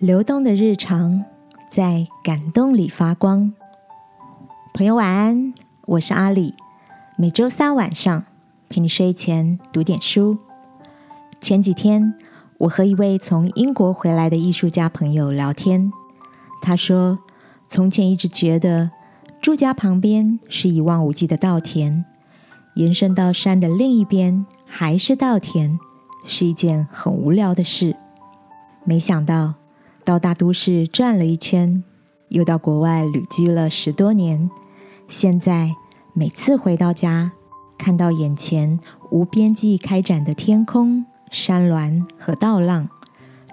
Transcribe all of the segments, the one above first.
流动的日常，在感动里发光。朋友晚安，我是阿里。每周三晚上陪你睡前读点书。前几天，我和一位从英国回来的艺术家朋友聊天，他说，从前一直觉得住家旁边是一望无际的稻田，延伸到山的另一边还是稻田，是一件很无聊的事。没想到。到大都市转了一圈，又到国外旅居了十多年。现在每次回到家，看到眼前无边际开展的天空、山峦和道浪，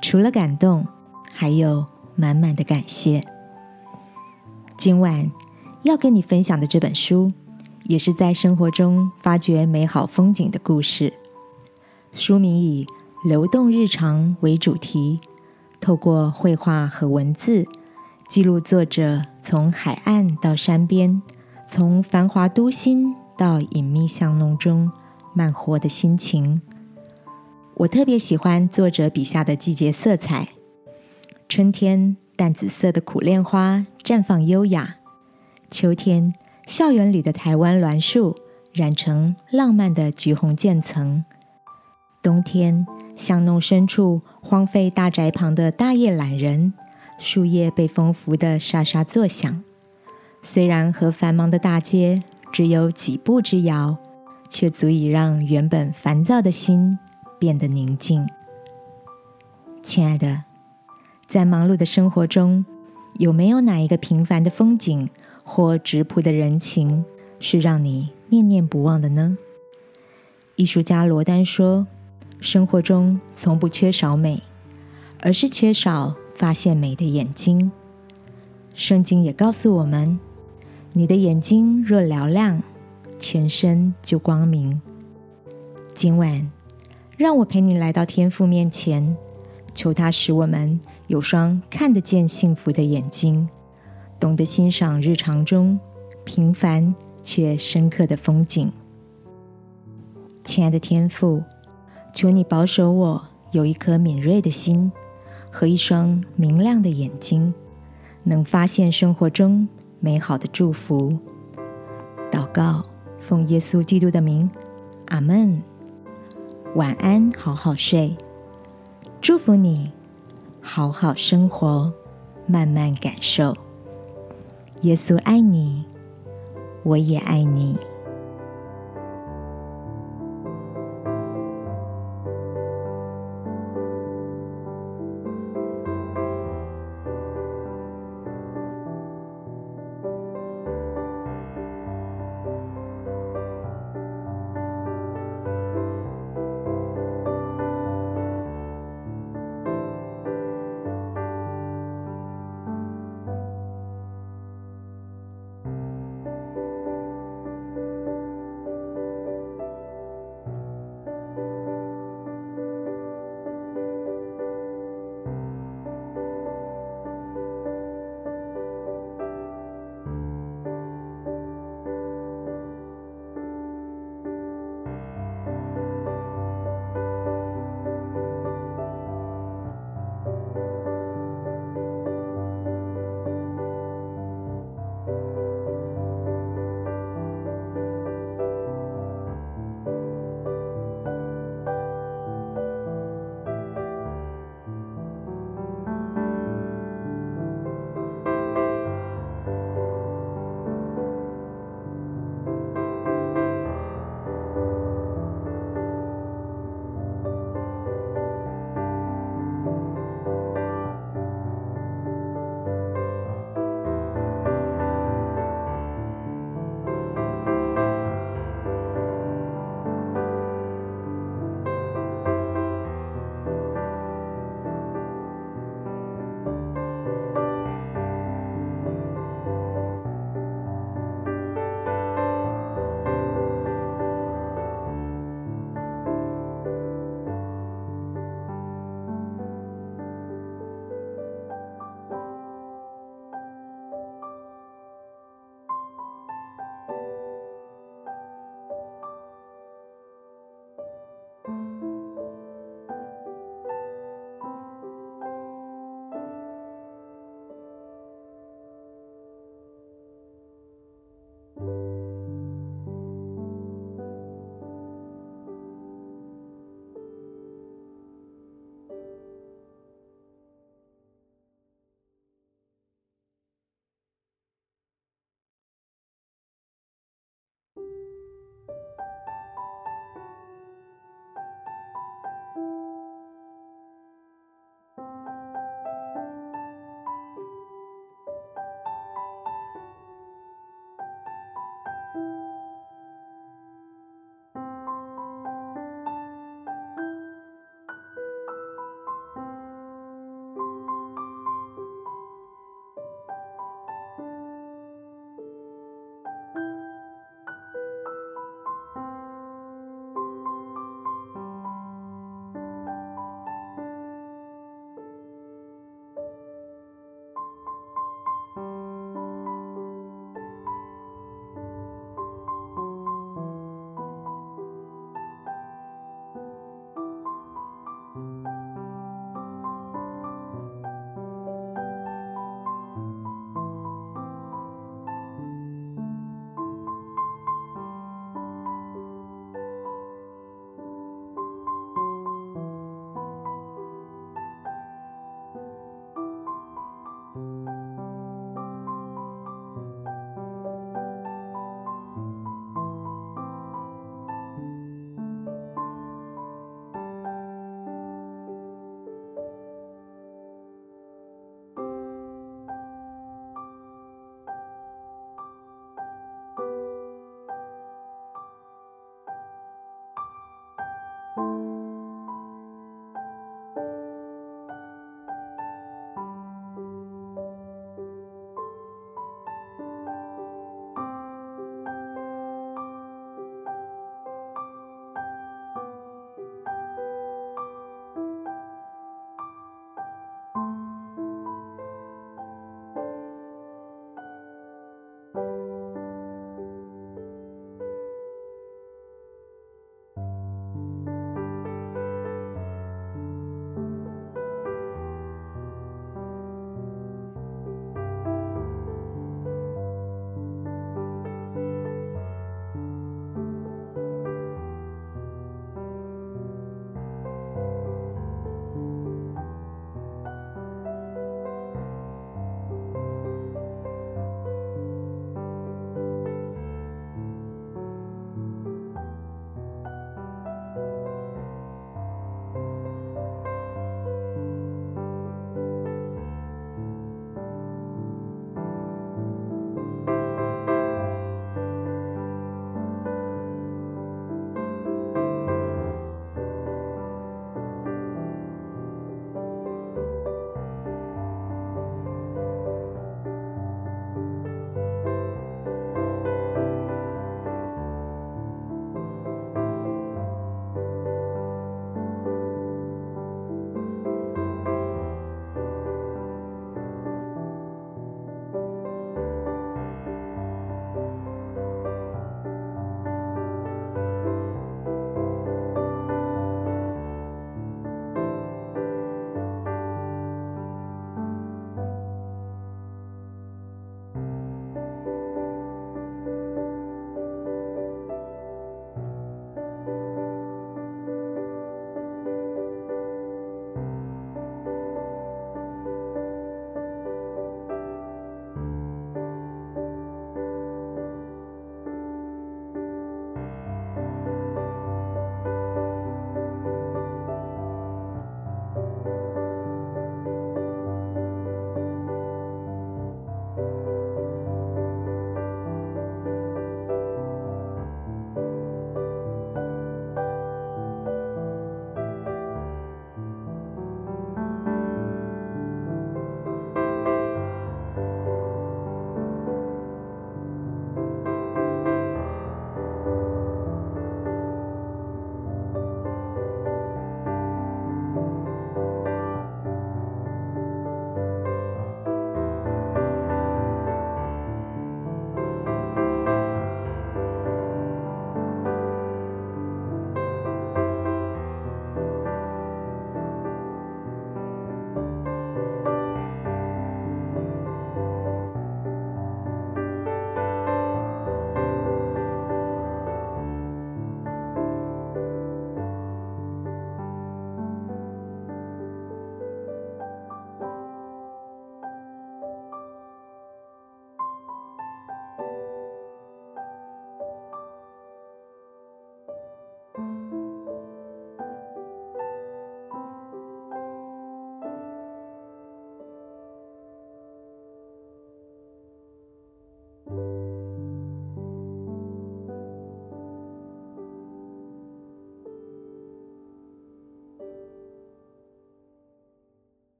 除了感动，还有满满的感谢。今晚要跟你分享的这本书，也是在生活中发掘美好风景的故事。书名以“流动日常”为主题。透过绘画和文字，记录作者从海岸到山边，从繁华都心到隐秘巷弄中慢活的心情。我特别喜欢作者笔下的季节色彩：春天淡紫色的苦楝花绽放优雅；秋天校园里的台湾栾树染成浪漫的橘红渐层；冬天巷弄深处。荒废大宅旁的大叶懒人，树叶被风拂得沙沙作响。虽然和繁忙的大街只有几步之遥，却足以让原本烦躁的心变得宁静。亲爱的，在忙碌的生活中，有没有哪一个平凡的风景或质朴的人情，是让你念念不忘的呢？艺术家罗丹说。生活中从不缺少美，而是缺少发现美的眼睛。圣经也告诉我们：你的眼睛若嘹亮，全身就光明。今晚，让我陪你来到天父面前，求他使我们有双看得见幸福的眼睛，懂得欣赏日常中平凡却深刻的风景。亲爱的天父。求你保守我有一颗敏锐的心和一双明亮的眼睛，能发现生活中美好的祝福。祷告，奉耶稣基督的名，阿门。晚安，好好睡。祝福你，好好生活，慢慢感受。耶稣爱你，我也爱你。